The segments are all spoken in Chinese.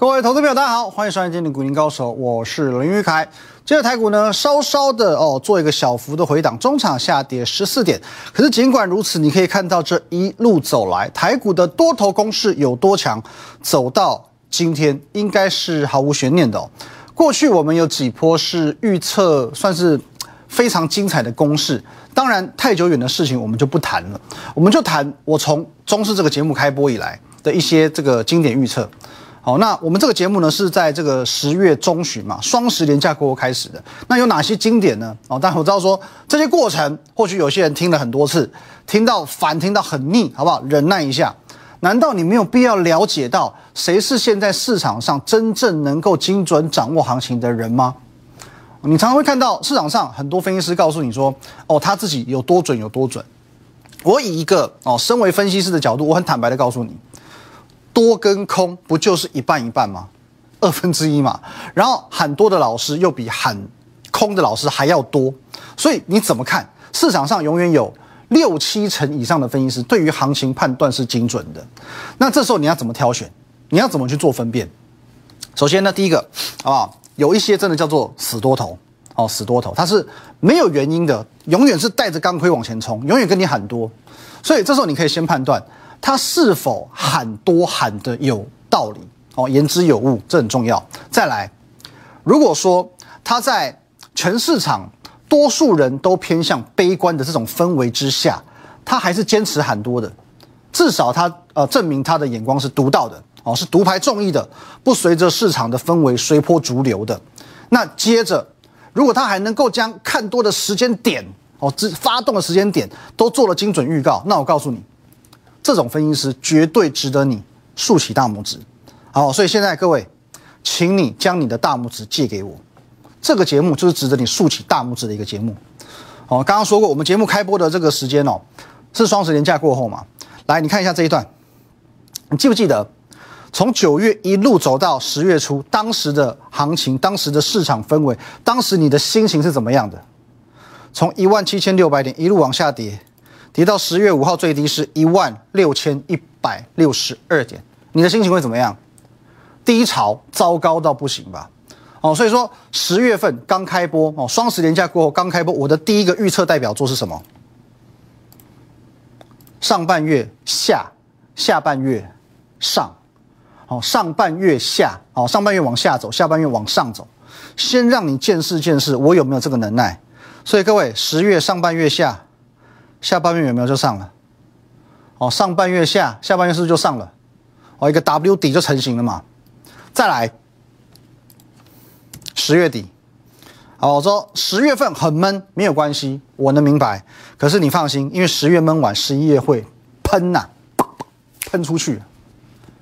各位投资朋友，大家好，欢迎收看今天的股林高手，我是林玉凯。今日台股呢，稍稍的哦，做一个小幅的回档，中场下跌十四点。可是尽管如此，你可以看到这一路走来，台股的多头攻势有多强，走到今天应该是毫无悬念的哦。过去我们有几波是预测，算是非常精彩的攻势。当然，太久远的事情我们就不谈了，我们就谈我从中视这个节目开播以来的一些这个经典预测。好，那我们这个节目呢是在这个十月中旬嘛，双十连假过后开始的。那有哪些经典呢？哦，但我知道说这些过程，或许有些人听了很多次，听到烦，听到很腻，好不好？忍耐一下。难道你没有必要了解到谁是现在市场上真正能够精准掌握行情的人吗？你常常会看到市场上很多分析师告诉你说，哦，他自己有多准有多准。我以一个哦，身为分析师的角度，我很坦白的告诉你。多跟空不就是一半一半吗？二分之一嘛。然后喊多的老师又比喊空的老师还要多，所以你怎么看？市场上永远有六七成以上的分析师对于行情判断是精准的。那这时候你要怎么挑选？你要怎么去做分辨？首先呢，第一个，好不好？有一些真的叫做死多头哦，死多头，它是没有原因的，永远是带着钢盔往前冲，永远跟你喊多。所以这时候你可以先判断。他是否喊多喊的有道理哦，言之有物，这很重要。再来，如果说他在全市场多数人都偏向悲观的这种氛围之下，他还是坚持喊多的，至少他呃证明他的眼光是独到的哦，是独排众议的，不随着市场的氛围随波逐流的。那接着，如果他还能够将看多的时间点哦，之发动的时间点都做了精准预告，那我告诉你。这种分析师绝对值得你竖起大拇指，好，所以现在各位，请你将你的大拇指借给我。这个节目就是值得你竖起大拇指的一个节目。哦，刚刚说过，我们节目开播的这个时间哦，是双十连假过后嘛。来，你看一下这一段，你记不记得从九月一路走到十月初，当时的行情、当时的市场氛围、当时你的心情是怎么样的？从一万七千六百点一路往下跌。跌到十月五号最低是一万六千一百六十二点，你的心情会怎么样？低潮，糟糕到不行吧？哦，所以说十月份刚开播哦，双十连假过后刚开播，我的第一个预测代表作是什么？上半月下，下半月上，哦，上半月下，哦，上半月往下走，下半月往上走，先让你见识见识我有没有这个能耐。所以各位，十月上半月下。下半月有没有就上了？哦，上半月下，下半月是不是就上了？哦，一个 W 底就成型了嘛。再来，十月底，好，我说十月份很闷，没有关系，我能明白。可是你放心，因为十月闷完，十一月会喷呐，喷出去。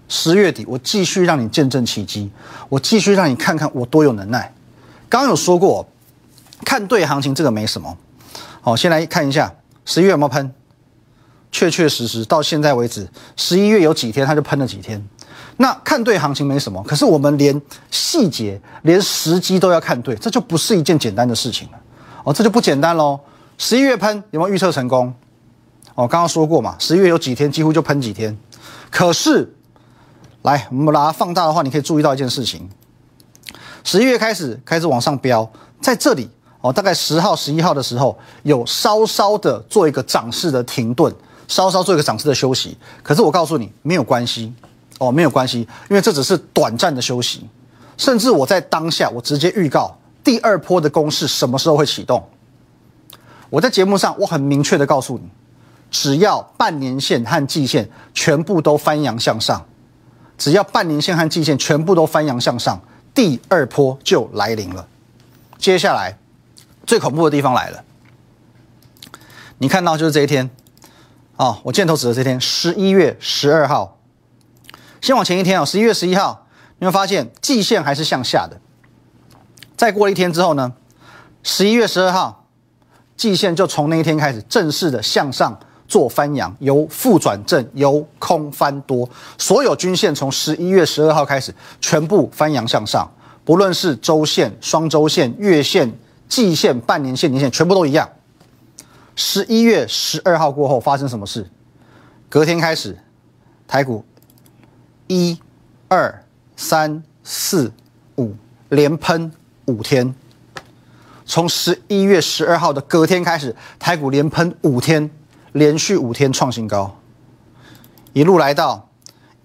十月底，我继续让你见证奇迹，我继续让你看看我多有能耐。刚刚有说过，看对行情这个没什么。好，先来看一下。十一月有没有喷？确确实实到现在为止，十一月有几天它就喷了几天。那看对行情没什么，可是我们连细节、连时机都要看对，这就不是一件简单的事情了。哦，这就不简单喽。十一月喷有没有预测成功？哦，刚刚说过嘛，十一月有几天几乎就喷几天。可是，来我们把它放大的话，你可以注意到一件事情：十一月开始开始往上飙，在这里。哦，大概十号、十一号的时候，有稍稍的做一个涨势的停顿，稍稍做一个涨势的休息。可是我告诉你，没有关系，哦，没有关系，因为这只是短暂的休息。甚至我在当下，我直接预告第二波的攻势什么时候会启动。我在节目上，我很明确的告诉你，只要半年线和季线全部都翻阳向上，只要半年线和季线全部都翻阳向上，第二波就来临了。接下来。最恐怖的地方来了，你看到就是这一天，哦，我箭头指的这天，十一月十二号。先往前一天哦，十一月十一号，你会发现季线还是向下的。再过了一天之后呢，十一月十二号，季线就从那一天开始正式的向上做翻阳，由负转正，由空翻多，所有均线从十一月十二号开始全部翻阳向上，不论是周线、双周线、月线。季线、半年线、年线全部都一样。十一月十二号过后发生什么事？隔天开始，台股一、二、三四五，连喷五天。从十一月十二号的隔天开始，台股连喷五天，连续五天创新高，一路来到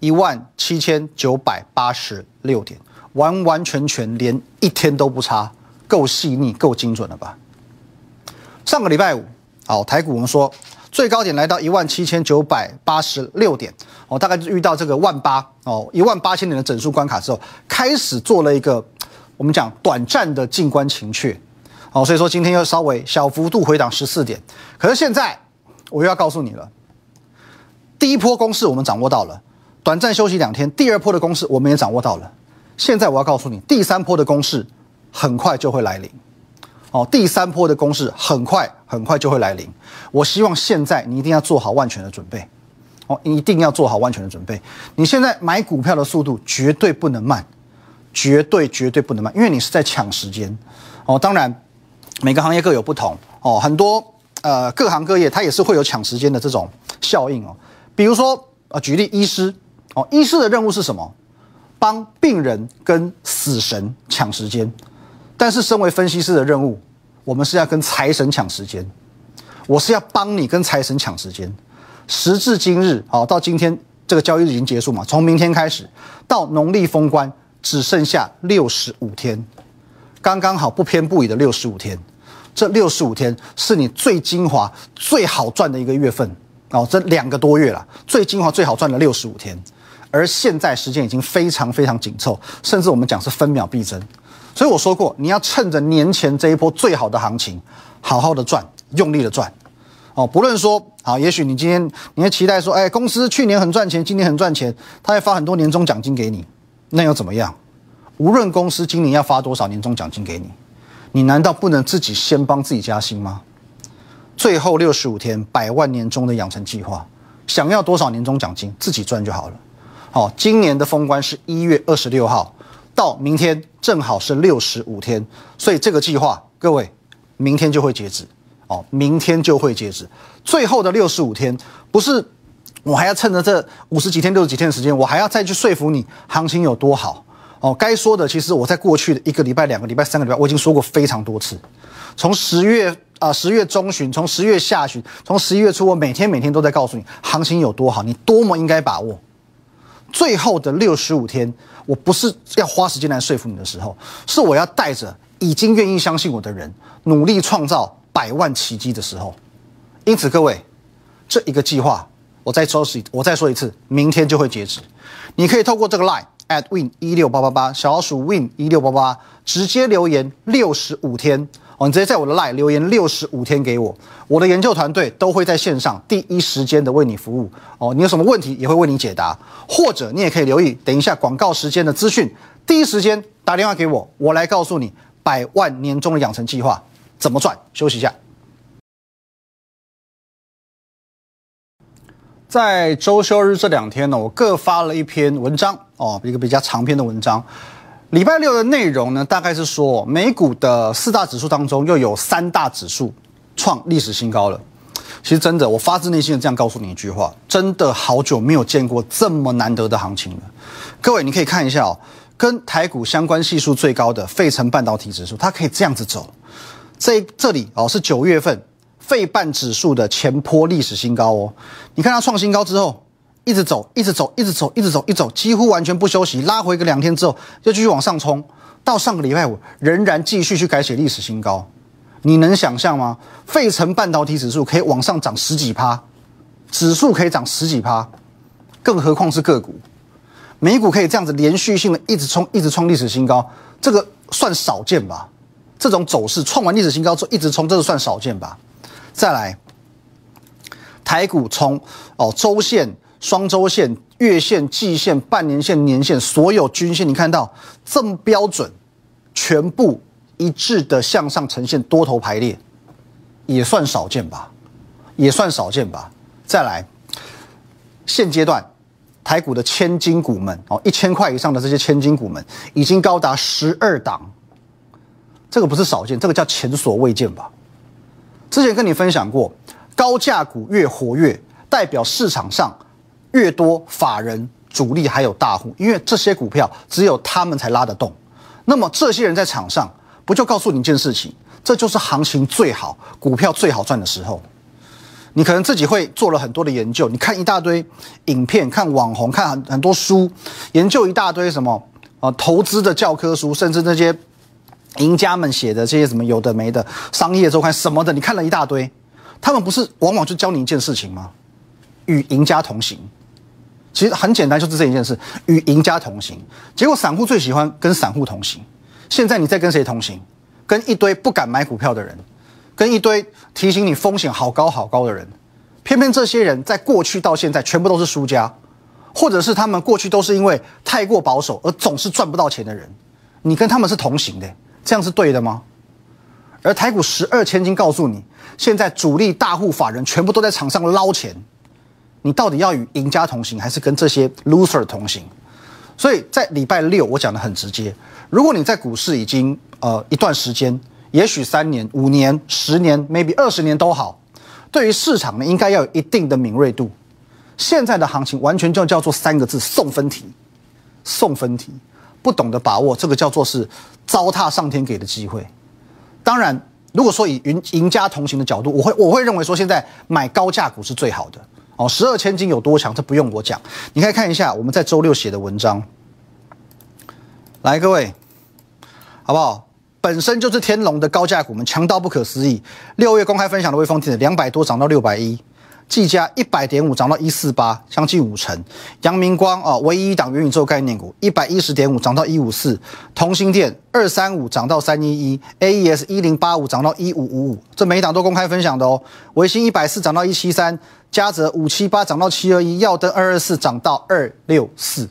一万七千九百八十六点，完完全全连一天都不差，够细腻、够精准了吧？上个礼拜五，好，台股我们说最高点来到一万七千九百八十六点，哦，大概就遇到这个万八哦，一万八千点的整数关卡之后，开始做了一个我们讲短暂的静观情却。哦，所以说今天又稍微小幅度回档十四点，可是现在我又要告诉你了，第一波攻势我们掌握到了，短暂休息两天，第二波的攻势我们也掌握到了，现在我要告诉你，第三波的攻势很快就会来临，哦，第三波的攻势很快很快就会来临，我希望现在你一定要做好万全的准备，哦，你一定要做好万全的准备，你现在买股票的速度绝对不能慢，绝对绝对不能慢，因为你是在抢时间，哦，当然。每个行业各有不同哦，很多呃各行各业它也是会有抢时间的这种效应哦。比如说呃，举例医师哦，医师的任务是什么？帮病人跟死神抢时间。但是身为分析师的任务，我们是要跟财神抢时间。我是要帮你跟财神抢时间。时至今日，好到今天这个交易日已经结束嘛？从明天开始到农历封关，只剩下六十五天，刚刚好不偏不倚的六十五天。这六十五天是你最精华、最好赚的一个月份哦，这两个多月了，最精华、最好赚的六十五天。而现在时间已经非常非常紧凑，甚至我们讲是分秒必争。所以我说过，你要趁着年前这一波最好的行情，好好的赚，用力的赚哦。不论说啊，也许你今天你会期待说，哎，公司去年很赚钱，今年很赚钱，他会发很多年终奖金给你，那又怎么样？无论公司今年要发多少年终奖金给你。你难道不能自己先帮自己加薪吗？最后六十五天百万年终的养成计划，想要多少年终奖金，自己赚就好了。好，今年的封关是一月二十六号，到明天正好是六十五天，所以这个计划各位明天就会截止。哦，明天就会截止。最后的六十五天，不是我还要趁着这五十几天、六十几天的时间，我还要再去说服你行情有多好。哦，该说的其实我在过去的一个礼拜、两个礼拜、三个礼拜，我已经说过非常多次。从十月啊，十月中旬，从十月下旬，从十一月初，我每天每天都在告诉你行情有多好，你多么应该把握。最后的六十五天，我不是要花时间来说服你的时候，是我要带着已经愿意相信我的人，努力创造百万奇迹的时候。因此，各位，这一个计划，我再说一，我再说一次，明天就会截止。你可以透过这个 line。at win 一六八八八小老鼠 win 一六八八直接留言六十五天哦，你直接在我的 line 留言六十五天给我，我的研究团队都会在线上第一时间的为你服务哦。你有什么问题也会为你解答，或者你也可以留意等一下广告时间的资讯，第一时间打电话给我，我来告诉你百万年终的养成计划怎么赚。休息一下。在周休日这两天呢，我各发了一篇文章哦，一个比较长篇的文章。礼拜六的内容呢，大概是说美股的四大指数当中，又有三大指数创历史新高了。其实真的，我发自内心的这样告诉你一句话：真的好久没有见过这么难得的行情了。各位，你可以看一下哦，跟台股相关系数最高的费城半导体指数，它可以这样子走。这这里哦，是九月份。费半指数的前坡历史新高哦，你看它创新高之后，一直走，一直走，一直走，一直走，一走，几乎完全不休息，拉回个两天之后，又继续往上冲，到上个礼拜五仍然继续去改写历史新高，你能想象吗？费城半导体指数可以往上涨十几趴，指数可以涨十几趴，更何况是个股，美股可以这样子连续性的一直冲，一直创历史新高，这个算少见吧？这种走势创完历史新高之后一直冲，这个算少见吧？再来，台股从哦周线、双周线、月线、季线、半年线、年线，所有均线，你看到这么标准，全部一致的向上呈现多头排列，也算少见吧？也算少见吧？再来，现阶段台股的千金股们哦，一千块以上的这些千金股们，已经高达十二档，这个不是少见，这个叫前所未见吧？之前跟你分享过，高价股越活跃，代表市场上越多法人主力还有大户，因为这些股票只有他们才拉得动。那么这些人在场上，不就告诉你一件事情？这就是行情最好、股票最好赚的时候。你可能自己会做了很多的研究，你看一大堆影片、看网红、看很很多书，研究一大堆什么啊投资的教科书，甚至那些赢家们写的这些什么有的没的商业周刊什么的，你看了一大堆，他们不是往往就教你一件事情吗？与赢家同行。其实很简单，就是这一件事，与赢家同行。结果散户最喜欢跟散户同行。现在你在跟谁同行？跟一堆不敢买股票的人。跟一堆提醒你风险好高好高的人，偏偏这些人在过去到现在全部都是输家，或者是他们过去都是因为太过保守而总是赚不到钱的人，你跟他们是同行的，这样是对的吗？而台股十二千金告诉你，现在主力大户法人全部都在场上捞钱，你到底要与赢家同行，还是跟这些 loser 同行？所以在礼拜六我讲的很直接，如果你在股市已经呃一段时间。也许三年、五年、十年，maybe 二十年都好。对于市场呢，应该要有一定的敏锐度。现在的行情完全就叫做三个字：送分题。送分题，不懂得把握，这个叫做是糟蹋上天给的机会。当然，如果说以赢赢家同行的角度，我会我会认为说，现在买高价股是最好的。哦，十二千金有多强，这不用我讲。你可以看一下我们在周六写的文章。来，各位，好不好？本身就是天龙的高价股，们强到不可思议。六月公开分享的微风电子两百多涨到六百一，技嘉一百点五涨到一四八，将近五成。阳明光啊，唯一一档元宇宙概念股一百一十点五涨到一五四，同心电二三五涨到三一一，AES 一零八五涨到一五五五，这每一档都公开分享的哦。维新一百四涨到一七三，嘉泽五七八涨到七二一，耀登二二四涨到二六四。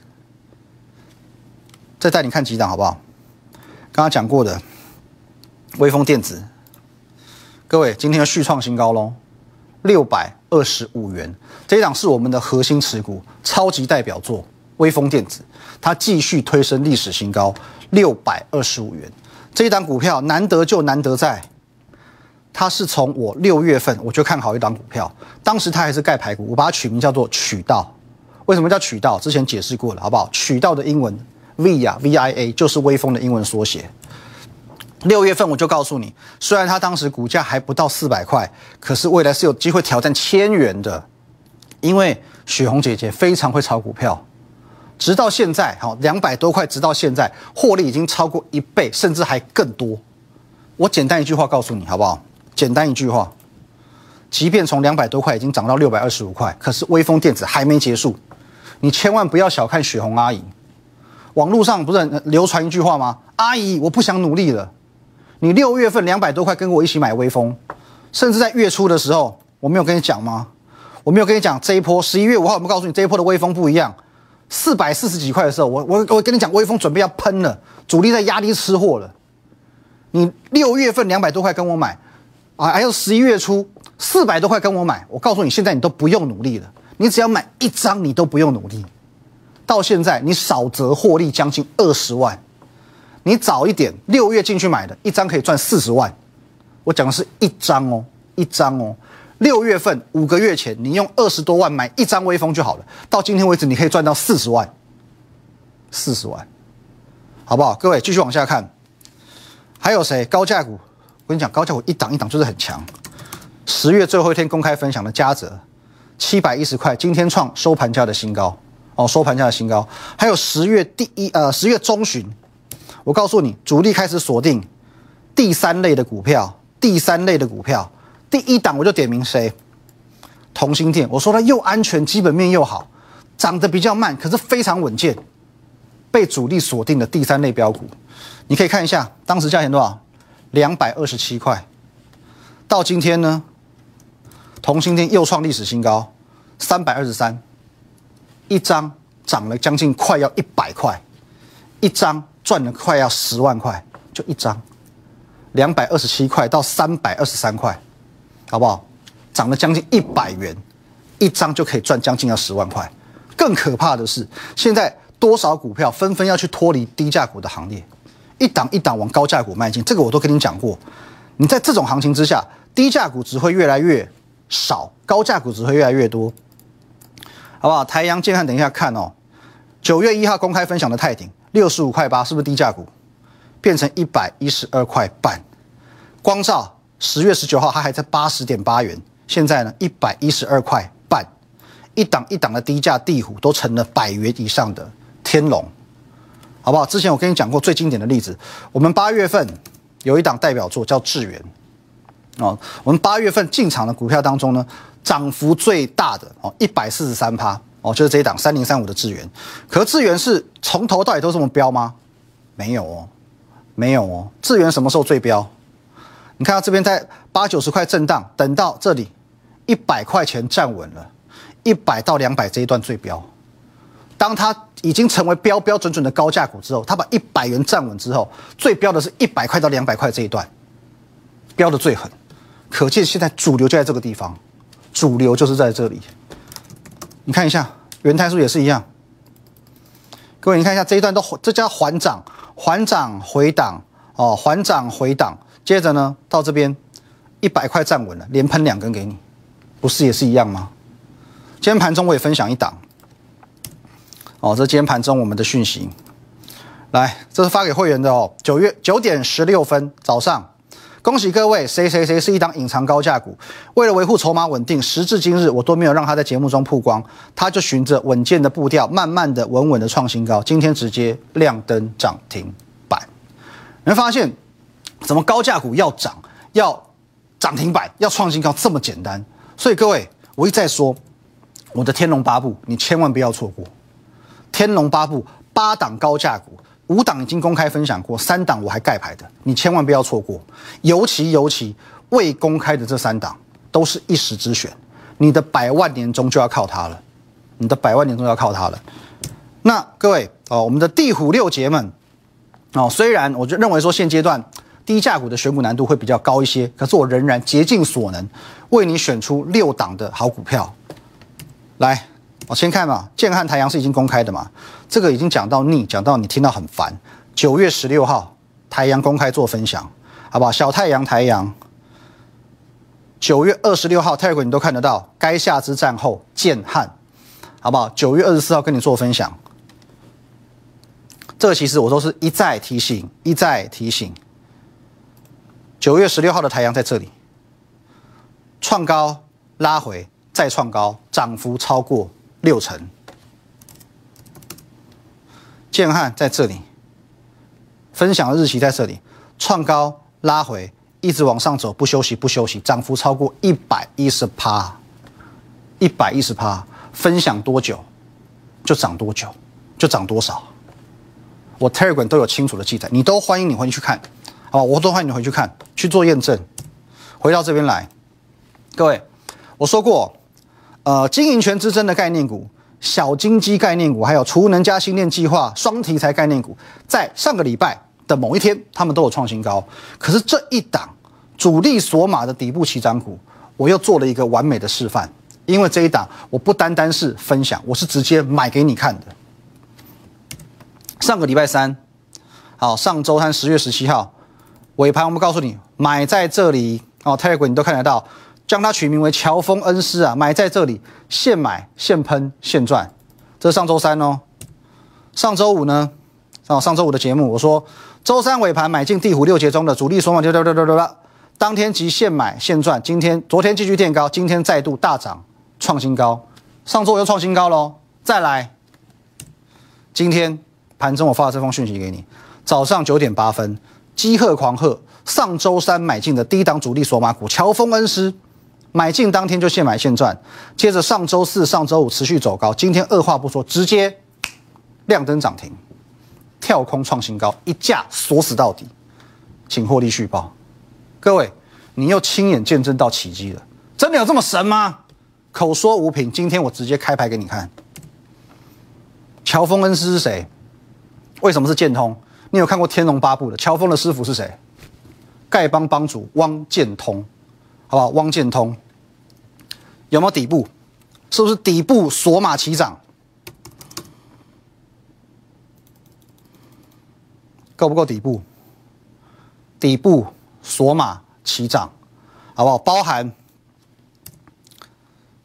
再带你看几档好不好？刚刚讲过的。微风电子，各位，今天要续创新高喽，六百二十五元。这一档是我们的核心持股，超级代表作。微风电子，它继续推升历史新高，六百二十五元。这一档股票难得就难得在，它是从我六月份我就看好一档股票，当时它还是盖牌股，我把它取名叫做渠道。为什么叫渠道？之前解释过了，好不好？渠道的英文 V 呀 V I A 就是微风的英文缩写。六月份我就告诉你，虽然它当时股价还不到四百块，可是未来是有机会挑战千元的，因为雪红姐姐非常会炒股票，直到现在，好两百多块，直到现在获利已经超过一倍，甚至还更多。我简单一句话告诉你，好不好？简单一句话，即便从两百多块已经涨到六百二十五块，可是微风电子还没结束，你千万不要小看雪红阿姨。网络上不是流传一句话吗？阿姨，我不想努力了。你六月份两百多块跟我一起买微风，甚至在月初的时候，我没有跟你讲吗？我没有跟你讲这一波十一月五号，有没有告诉你这一波的微风不一样？四百四十几块的时候，我我我跟你讲，微风准备要喷了，主力在压低吃货了。你六月份两百多块跟我买，啊，还有十一月初四百多块跟我买，我告诉你，现在你都不用努力了，你只要买一张，你都不用努力。到现在你少则获利将近二十万。你早一点，六月进去买的一张可以赚四十万。我讲的是一张哦，一张哦。六月份五个月前，你用二十多万买一张微风就好了。到今天为止，你可以赚到四十万，四十万，好不好？各位继续往下看，还有谁？高价股，我跟你讲，高价股一档一档就是很强。十月最后一天公开分享的嘉泽，七百一十块，今天创收盘价的新高哦，收盘价的新高。还有十月第一呃，十月中旬。我告诉你，主力开始锁定第三类的股票，第三类的股票，第一档我就点名谁？同心电。我说它又安全，基本面又好，涨得比较慢，可是非常稳健，被主力锁定的第三类标股。你可以看一下，当时价钱多少？两百二十七块。到今天呢，同心电又创历史新高，三百二十三，一张涨了将近快要一百块，一张。赚了快要十万块，就一张，两百二十七块到三百二十三块，好不好？涨了将近一百元，一张就可以赚将近要十万块。更可怕的是，现在多少股票纷纷要去脱离低价股的行列，一档一档往高价股迈进。这个我都跟你讲过。你在这种行情之下，低价股只会越来越少，高价股只会越来越多，好不好？台阳建汉，等一下看哦。九月一号公开分享的泰鼎六十五块八，是不是低价股？变成一百一十二块半。光照十月十九号它还在八十点八元，现在呢一百一十二块半，一档一档的低价地虎都成了百元以上的天龙，好不好？之前我跟你讲过最经典的例子，我们八月份有一档代表作叫智源，哦，我们八月份进场的股票当中呢，涨幅最大的哦一百四十三趴。哦，就是这一档三零三五的智源，可智源是从头到尾都这么标吗？没有哦，没有哦。智源什么时候最标？你看到这边在八九十块震荡，等到这里一百块钱站稳了，一百到两百这一段最标。当它已经成为标标准准的高价股之后，它把一百元站稳之后，最标的是一百块到两百块这一段，标的最狠。可见现在主流就在这个地方，主流就是在这里。你看一下，元泰数也是一样。各位，你看一下这一段都这叫缓涨，缓涨回档哦，缓涨回档。接着呢，到这边一百块站稳了，连喷两根给你，不是也是一样吗？今天盘中我也分享一档。哦，这今天盘中我们的讯息，来，这是发给会员的哦。九月九点十六分早上。恭喜各位，谁谁谁是一档隐藏高价股？为了维护筹码稳定，时至今日我都没有让他在节目中曝光，他就循着稳健的步调，慢慢的、稳稳的创新高。今天直接亮灯涨停板，你会发现，怎么高价股要涨、要涨停板、要创新高这么简单？所以各位，我一再说，我的天龙八部你千万不要错过，天龙八部八档高价股。五档已经公开分享过，三档我还盖牌的，你千万不要错过。尤其尤其未公开的这三档，都是一时之选。你的百万年终就要靠它了，你的百万年终要靠它了。那各位哦，我们的地虎六杰们哦，虽然我就认为说现阶段低价股的选股难度会比较高一些，可是我仍然竭尽所能为你选出六档的好股票来。先看嘛，建汉太阳是已经公开的嘛，这个已经讲到腻，讲到你听到很烦。九月十六号，太阳公开做分享，好不好？小太阳太阳，九月二十六号，泰国你都看得到。该下之战后，建汉，好不好？九月二十四号跟你做分享，这个其实我都是一再提醒，一再提醒。九月十六号的太阳在这里，创高拉回，再创高，涨幅超过。六成，建汉在这里，分享的日期在这里，创高拉回，一直往上走，不休息不休息，涨幅超过一百一十趴，一百一十趴，分享多久就涨多久，就涨多少，我 Telegram 都有清楚的记载，你都欢迎你回去看，好吧？我都欢迎你回去看，去做验证。回到这边来，各位，我说过。呃，经营权之争的概念股、小金鸡概念股，还有储能加新电计划双题材概念股，在上个礼拜的某一天，他们都有创新高。可是这一档主力索马的底部起涨股，我又做了一个完美的示范。因为这一档我不单单是分享，我是直接买给你看的。上个礼拜三，好，上周三十月十七号尾盘，我们告诉你买在这里哦，Telegram 你都看得到。将它取名为乔峰恩师啊，买在这里，现买现喷现赚。这是上周三哦，上周五呢？哦，上周五的节目我说，周三尾盘买进地虎六节中的主力索马，丢丢丢丢丢当天即现买现赚。今天昨天继续垫高，今天再度大涨创新高，上周又创新高喽。再来，今天盘中我发了这封讯息给你，早上九点八分，鸡鹤狂贺，上周三买进的低档主力索马股乔峰恩师。买进当天就现买现赚，接着上周四、上周五持续走高，今天二话不说直接亮灯涨停，跳空创新高，一架锁死到底，请获利续报。各位，你又亲眼见证到奇迹了，真的有这么神吗？口说无凭，今天我直接开牌给你看。乔峰恩师是谁？为什么是剑通？你有看过《天龙八部》的？乔峰的师傅是谁？丐帮帮主汪剑通，好不好？汪建通。有没有底部？是不是底部锁码起涨？够不够底部？底部锁码起涨，好不好？包含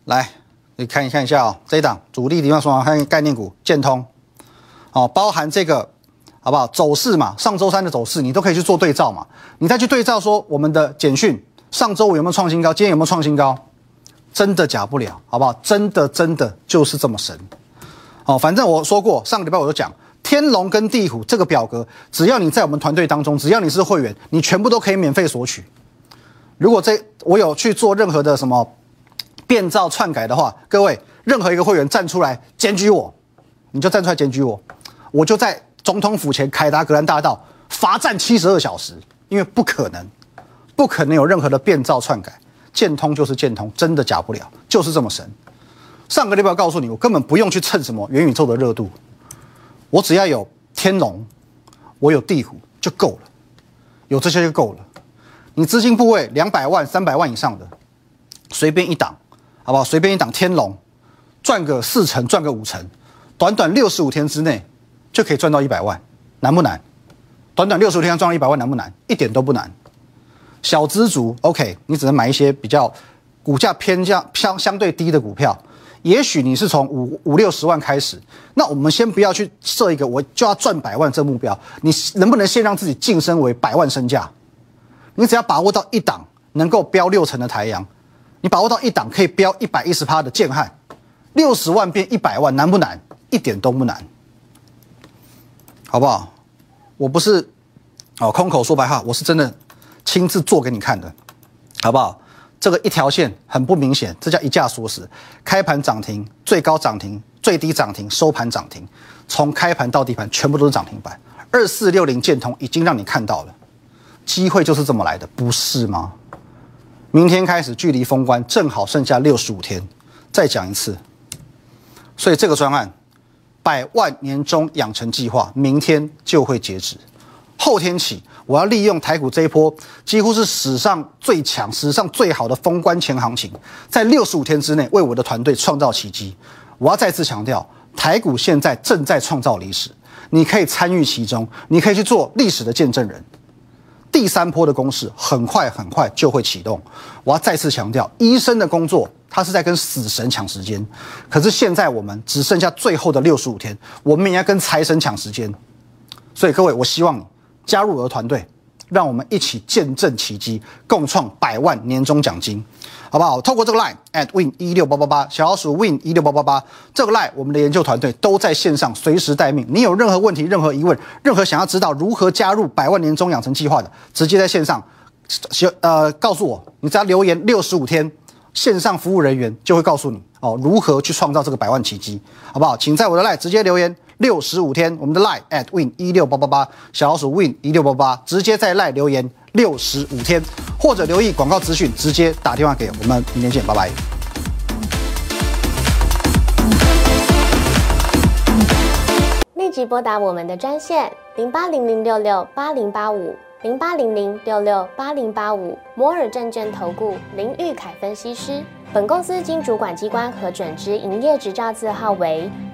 来，你看一看一下哦，这一档主力地方锁码看概念股建通，哦，包含这个好不好？走势嘛，上周三的走势你都可以去做对照嘛，你再去对照说我们的简讯上周五有没有创新高，今天有没有创新高？真的假不了，好不好？真的真的就是这么神。哦，反正我说过，上个礼拜我就讲。天龙跟地虎这个表格，只要你在我们团队当中，只要你是会员，你全部都可以免费索取。如果这我有去做任何的什么变造篡改的话，各位任何一个会员站出来检举我，你就站出来检举我，我就在总统府前凯达格兰大道罚站七十二小时，因为不可能，不可能有任何的变造篡改，建通就是建通，真的假不了，就是这么神。上个礼拜告诉你，我根本不用去蹭什么元宇宙的热度。我只要有天龙，我有地虎就够了，有这些就够了。你资金部位两百万、三百万以上的，随便一档，好不好？随便一档天龙，赚个四成，赚个五成，短短六十五天之内就可以赚到一百万，难不难？短短六十五天赚到一百万难不难？一点都不难。小资族，OK，你只能买一些比较股价偏向相相对低的股票。也许你是从五五六十万开始，那我们先不要去设一个我就要赚百万这目标，你能不能先让自己晋升为百万身价？你只要把握到一档能够标六成的台阳，你把握到一档可以标一百一十趴的建汉，六十万变一百万难不难？一点都不难，好不好？我不是哦空口说白话，我是真的亲自做给你看的，好不好？这个一条线很不明显，这叫一价锁死。开盘涨停，最高涨停，最低涨停，收盘涨停，从开盘到地盘全部都是涨停板。二四六零建通已经让你看到了，机会就是这么来的，不是吗？明天开始距离封关正好剩下六十五天，再讲一次。所以这个专案百万年终养成计划明天就会截止，后天起。我要利用台股这一波几乎是史上最强、史上最好的封关前行情，在六十五天之内为我的团队创造奇迹。我要再次强调，台股现在正在创造历史，你可以参与其中，你可以去做历史的见证人。第三波的攻势很快很快就会启动。我要再次强调，医生的工作他是在跟死神抢时间，可是现在我们只剩下最后的六十五天，我们也要跟财神抢时间。所以各位，我希望你。加入我的团队，让我们一起见证奇迹，共创百万年终奖金，好不好？透过这个 line at win 一六八八八，小老鼠 win 一六八八八，这个 line 我们的研究团队都在线上随时待命。你有任何问题、任何疑问、任何想要知道如何加入百万年终养成计划的，直接在线上，呃，告诉我，你只要留言六十五天，线上服务人员就会告诉你哦，如何去创造这个百万奇迹，好不好？请在我的 line 直接留言。六十五天，我们的 line at win 一六八八八，小老鼠 win 一六八八，直接在 line 留言六十五天，或者留意广告资讯，直接打电话给我们，明天见，拜拜。立即拨打我们的专线零八零零六六八零八五零八零零六六八零八五摩尔证券投顾林玉凯分析师。本公司经主管机关核准之营业执照字号为